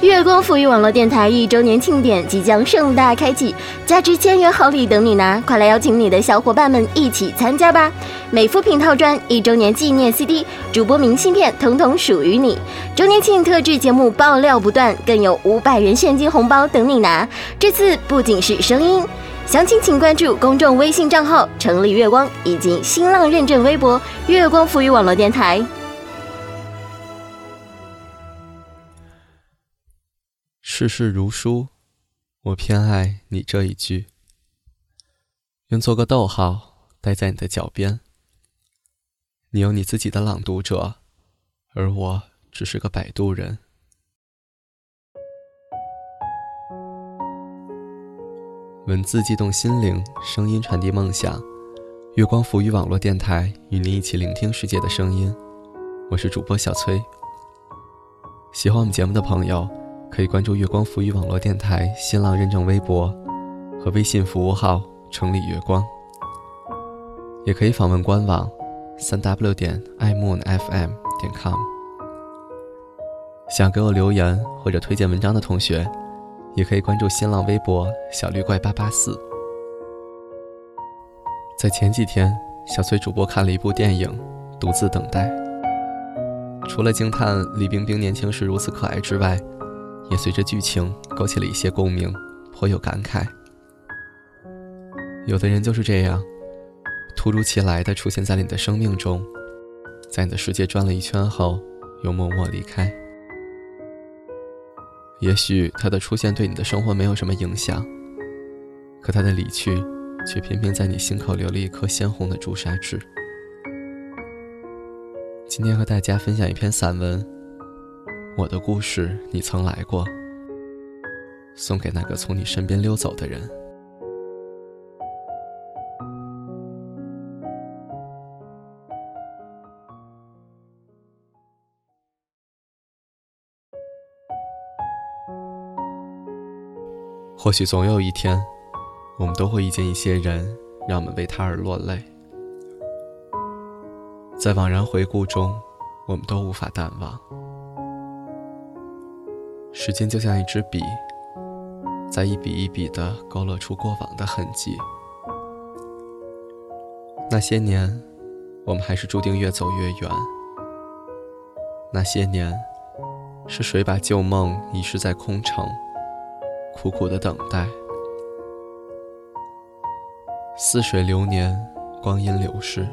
月光赋予网络电台一周年庆典即将盛大开启，价值千元好礼等你拿！快来邀请你的小伙伴们一起参加吧！美肤品套装、一周年纪念 CD、主播明信片，统统属于你！周年庆特制节目爆料不断，更有五百元现金红包等你拿！这次不仅是声音，详情请关注公众微信账号“城里月光”以及新浪认证微博“月光赋予网络电台”。世事如书，我偏爱你这一句。愿做个逗号，待在你的脚边。你有你自己的朗读者，而我只是个摆渡人。文字悸动心灵，声音传递梦想。月光浮于网络电台，与您一起聆听世界的声音。我是主播小崔。喜欢我们节目的朋友。可以关注月光浮语网络电台新浪认证微博和微信服务号“城里月光”，也可以访问官网三 w 点 imoonfm 点 com。想给我留言或者推荐文章的同学，也可以关注新浪微博“小绿怪八八四”。在前几天，小崔主播看了一部电影《独自等待》，除了惊叹李冰冰年轻时如此可爱之外，也随着剧情勾起了一些共鸣，颇有感慨。有的人就是这样，突如其来的出现在了你的生命中，在你的世界转了一圈后，又默默离开。也许他的出现对你的生活没有什么影响，可他的离去，却偏偏在你心口留了一颗鲜红的朱砂痣。今天和大家分享一篇散文。我的故事，你曾来过。送给那个从你身边溜走的人。或许总有一天，我们都会遇见一些人，让我们为他而落泪。在惘然回顾中，我们都无法淡忘。时间就像一支笔，在一笔一笔地勾勒出过往的痕迹。那些年，我们还是注定越走越远。那些年，是谁把旧梦遗失在空城，苦苦的等待？似水流年，光阴流逝，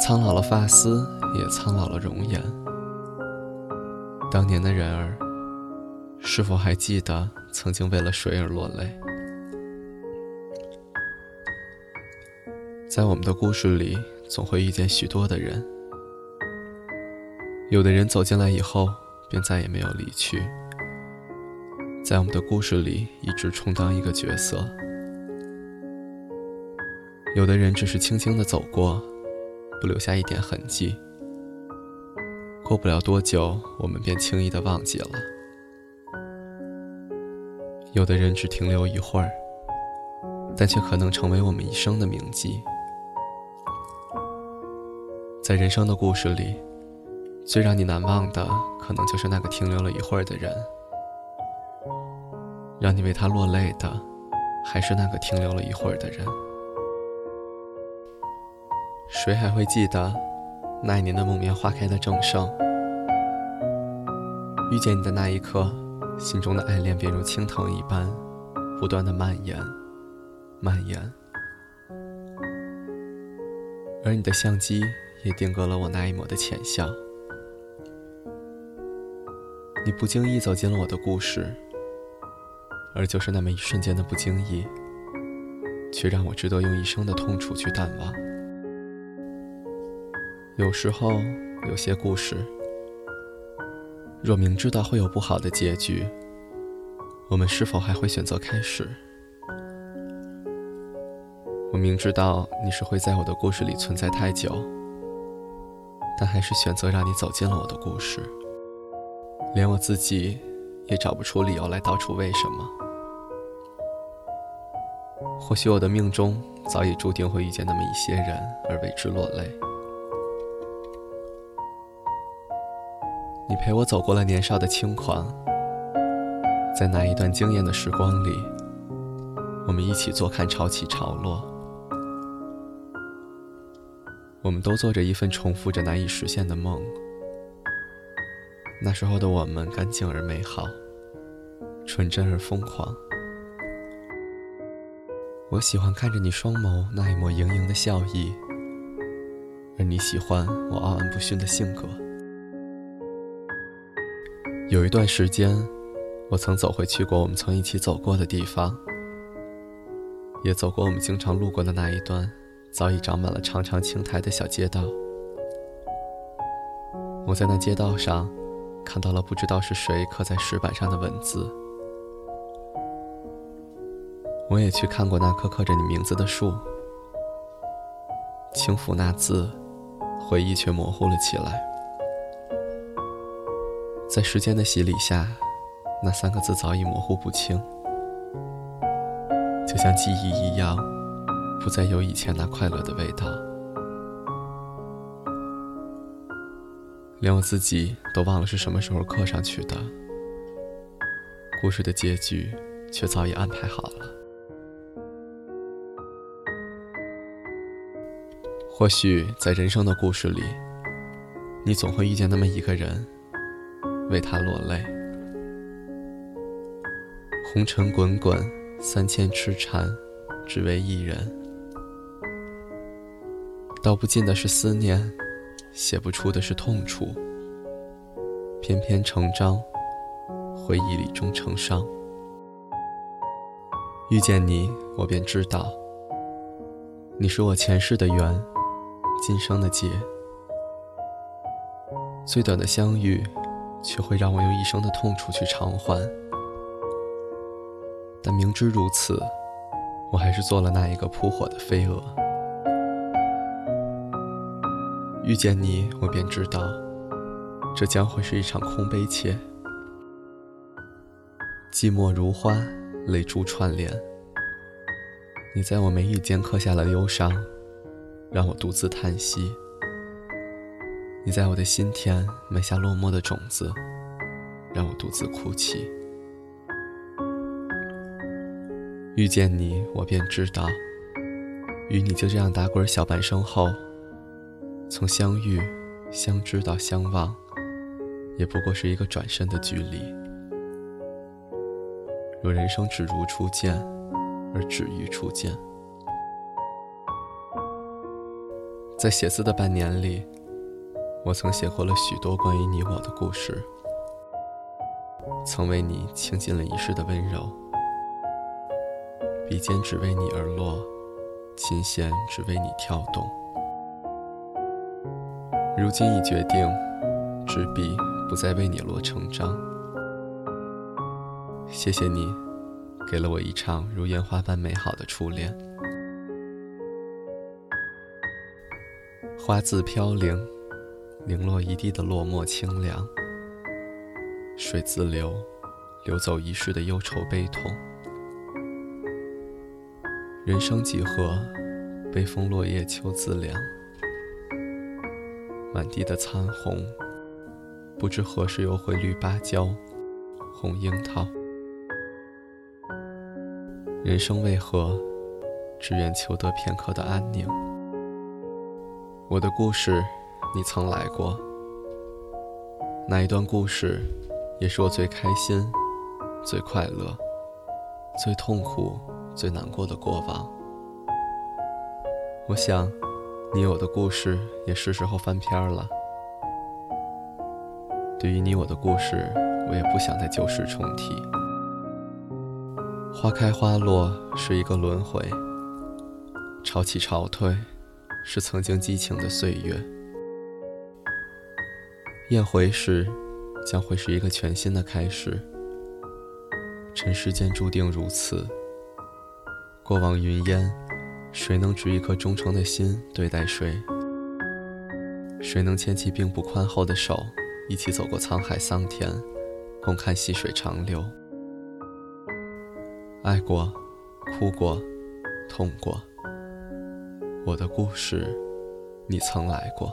苍老了发丝，也苍老了容颜。当年的人儿，是否还记得曾经为了谁而落泪？在我们的故事里，总会遇见许多的人。有的人走进来以后，便再也没有离去，在我们的故事里一直充当一个角色。有的人只是轻轻的走过，不留下一点痕迹。过不了多久，我们便轻易的忘记了。有的人只停留一会儿，但却可能成为我们一生的铭记。在人生的故事里，最让你难忘的，可能就是那个停留了一会儿的人；让你为他落泪的，还是那个停留了一会儿的人。谁还会记得？那一年的木棉花开的正盛，遇见你的那一刻，心中的爱恋便如青藤一般，不断的蔓延，蔓延。而你的相机也定格了我那一抹的浅笑。你不经意走进了我的故事，而就是那么一瞬间的不经意，却让我值得用一生的痛楚去淡忘。有时候，有些故事，若明知道会有不好的结局，我们是否还会选择开始？我明知道你是会在我的故事里存在太久，但还是选择让你走进了我的故事，连我自己也找不出理由来道出为什么。或许我的命中早已注定会遇见那么一些人，而为之落泪。你陪我走过了年少的轻狂，在那一段惊艳的时光里，我们一起坐看潮起潮落。我们都做着一份重复着难以实现的梦。那时候的我们干净而美好，纯真而疯狂。我喜欢看着你双眸那一抹盈盈的笑意，而你喜欢我傲岸不逊的性格。有一段时间，我曾走回去过我们曾一起走过的地方，也走过我们经常路过的那一段早已长满了长长青苔的小街道。我在那街道上看到了不知道是谁刻在石板上的文字。我也去看过那棵刻着你名字的树，轻抚那字，回忆却模糊了起来。在时间的洗礼下，那三个字早已模糊不清，就像记忆一样，不再有以前那快乐的味道。连我自己都忘了是什么时候刻上去的，故事的结局却早已安排好了。或许在人生的故事里，你总会遇见那么一个人。为他落泪，红尘滚滚，三千痴缠，只为一人。道不尽的是思念，写不出的是痛楚。篇篇成章，回忆里终成伤。遇见你，我便知道，你是我前世的缘，今生的劫。最短的相遇。却会让我用一生的痛楚去偿还，但明知如此，我还是做了那一个扑火的飞蛾。遇见你，我便知道，这将会是一场空悲切。寂寞如花，泪珠串联。你在我眉宇间刻下了忧伤，让我独自叹息。你在我的心田埋下落寞的种子，让我独自哭泣。遇见你，我便知道，与你就这样打滚小半生后，从相遇、相知到相忘，也不过是一个转身的距离。若人生只如初见，而止于初见，在写字的半年里。我曾写过了许多关于你我的故事，曾为你倾尽了一世的温柔，笔尖只为你而落，琴弦只为你跳动。如今已决定，执笔不再为你落成章。谢谢你，给了我一场如烟花般美好的初恋。花自飘零。零落一地的落寞清凉，水自流，流走一世的忧愁悲痛。人生几何，北风落叶秋自凉。满地的残红，不知何时又会绿芭蕉，红樱桃。人生为何，只愿求得片刻的安宁。我的故事。你曾来过，那一段故事，也是我最开心、最快乐、最痛苦、最难过的过往。我想，你我的故事也是时候翻篇了。对于你我的故事，我也不想再旧事重提。花开花落是一个轮回，潮起潮退是曾经激情的岁月。宴回时，将会是一个全新的开始。尘世间注定如此，过往云烟，谁能执一颗忠诚的心对待谁？谁能牵起并不宽厚的手，一起走过沧海桑田，共看细水长流？爱过，哭过，痛过，我的故事，你曾来过。